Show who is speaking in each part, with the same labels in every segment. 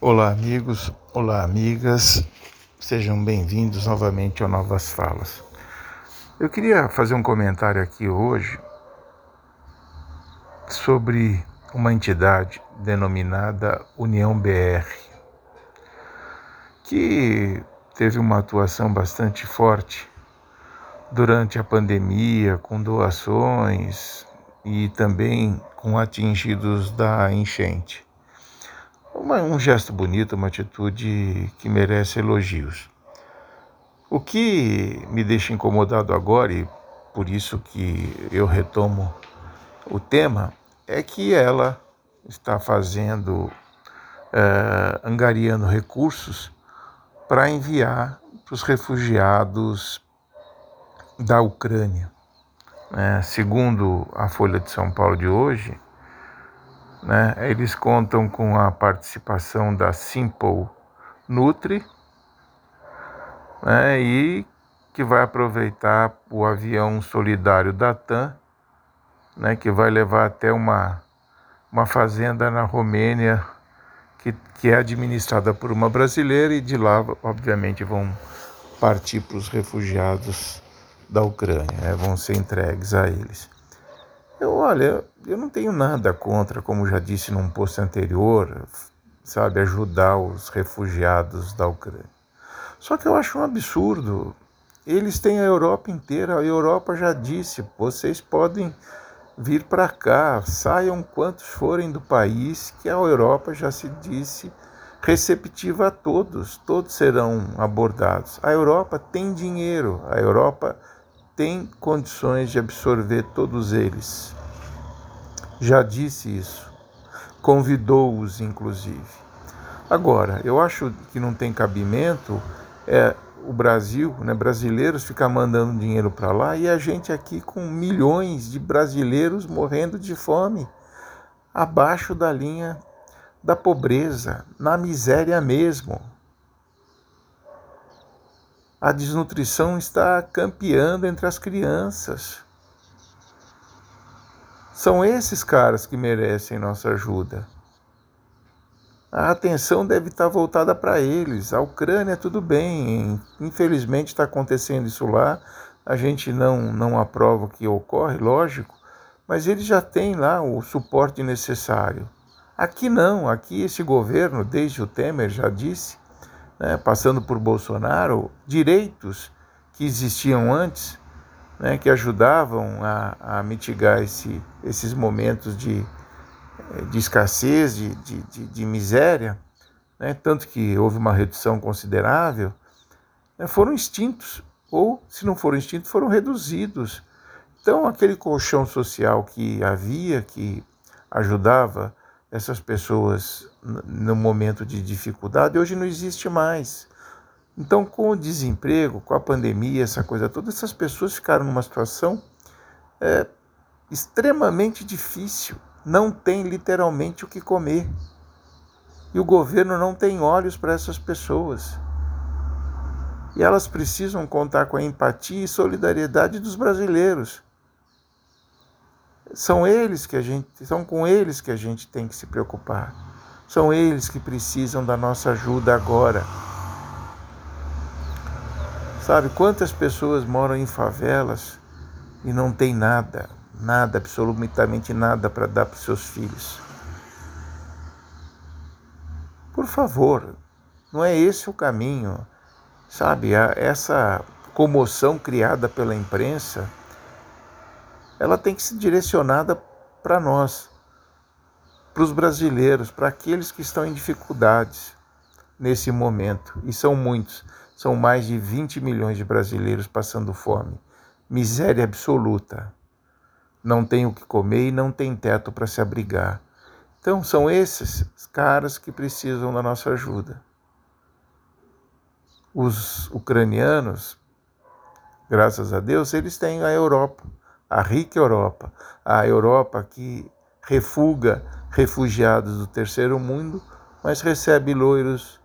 Speaker 1: Olá, amigos, olá, amigas, sejam bem-vindos novamente ao Novas Falas. Eu queria fazer um comentário aqui hoje sobre uma entidade denominada União BR, que teve uma atuação bastante forte durante a pandemia, com doações e também com atingidos da enchente uma, um gesto bonito, uma atitude que merece elogios. O que me deixa incomodado agora, e por isso que eu retomo o tema, é que ela está fazendo, é, angariando recursos para enviar para os refugiados da Ucrânia. É, segundo a Folha de São Paulo de hoje, né? Eles contam com a participação da Simple Nutri né? e que vai aproveitar o avião solidário da TAM, né? que vai levar até uma, uma fazenda na Romênia que, que é administrada por uma brasileira e de lá, obviamente, vão partir para os refugiados da Ucrânia, né? vão ser entregues a eles. Eu, olha, eu não tenho nada contra, como já disse num post anterior, sabe, ajudar os refugiados da Ucrânia. Só que eu acho um absurdo. Eles têm a Europa inteira, a Europa já disse, vocês podem vir para cá, saiam quantos forem do país, que a Europa já se disse receptiva a todos, todos serão abordados. A Europa tem dinheiro, a Europa tem condições de absorver todos eles. Já disse isso, convidou-os inclusive. Agora, eu acho que não tem cabimento é o Brasil, né, brasileiros ficar mandando dinheiro para lá e a gente aqui com milhões de brasileiros morrendo de fome, abaixo da linha da pobreza, na miséria mesmo. A desnutrição está campeando entre as crianças. São esses caras que merecem nossa ajuda. A atenção deve estar voltada para eles. A Ucrânia, tudo bem, infelizmente está acontecendo isso lá. A gente não, não aprova o que ocorre, lógico, mas eles já têm lá o suporte necessário. Aqui não, aqui esse governo, desde o Temer já disse, né, passando por Bolsonaro, direitos que existiam antes, né, que ajudavam a, a mitigar esse, esses momentos de, de escassez, de, de, de, miséria, né, tanto que houve uma redução considerável, né, foram extintos, ou, se não foram extintos, foram reduzidos. Então, aquele colchão social que havia, que ajudava essas pessoas no momento de dificuldade, hoje não existe mais. Então, com o desemprego, com a pandemia, essa coisa toda, essas pessoas ficaram numa situação é, extremamente difícil. Não tem literalmente o que comer. E o governo não tem olhos para essas pessoas. E elas precisam contar com a empatia e solidariedade dos brasileiros. São eles que a gente, são com eles que a gente tem que se preocupar. São eles que precisam da nossa ajuda agora. Sabe quantas pessoas moram em favelas e não tem nada, nada, absolutamente nada para dar para os seus filhos? Por favor, não é esse o caminho. Sabe, essa comoção criada pela imprensa ela tem que ser direcionada para nós, para os brasileiros, para aqueles que estão em dificuldades nesse momento. E são muitos, são mais de 20 milhões de brasileiros passando fome. Miséria absoluta. Não tem o que comer e não tem teto para se abrigar. Então, são esses caras que precisam da nossa ajuda. Os ucranianos, graças a Deus, eles têm a Europa a rica Europa, a Europa que refuga refugiados do terceiro mundo, mas recebe loiros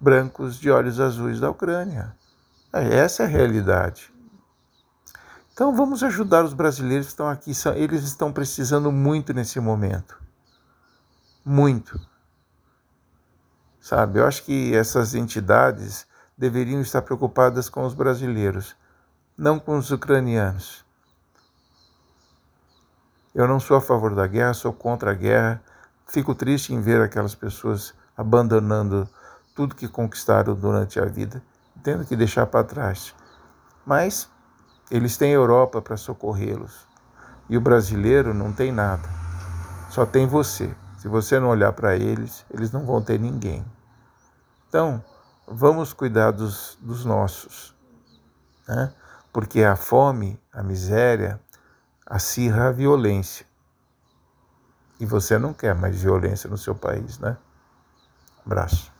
Speaker 1: brancos de olhos azuis da Ucrânia. Essa é a realidade. Então vamos ajudar os brasileiros que estão aqui, eles estão precisando muito nesse momento. Muito. Sabe? Eu acho que essas entidades deveriam estar preocupadas com os brasileiros, não com os ucranianos. Eu não sou a favor da guerra, sou contra a guerra. Fico triste em ver aquelas pessoas abandonando tudo que conquistaram durante a vida, tendo que deixar para trás. Mas eles têm Europa para socorrê-los. E o brasileiro não tem nada. Só tem você. Se você não olhar para eles, eles não vão ter ninguém. Então, vamos cuidar dos, dos nossos. Né? Porque a fome, a miséria, acirra a violência. E você não quer mais violência no seu país, né? Abraço.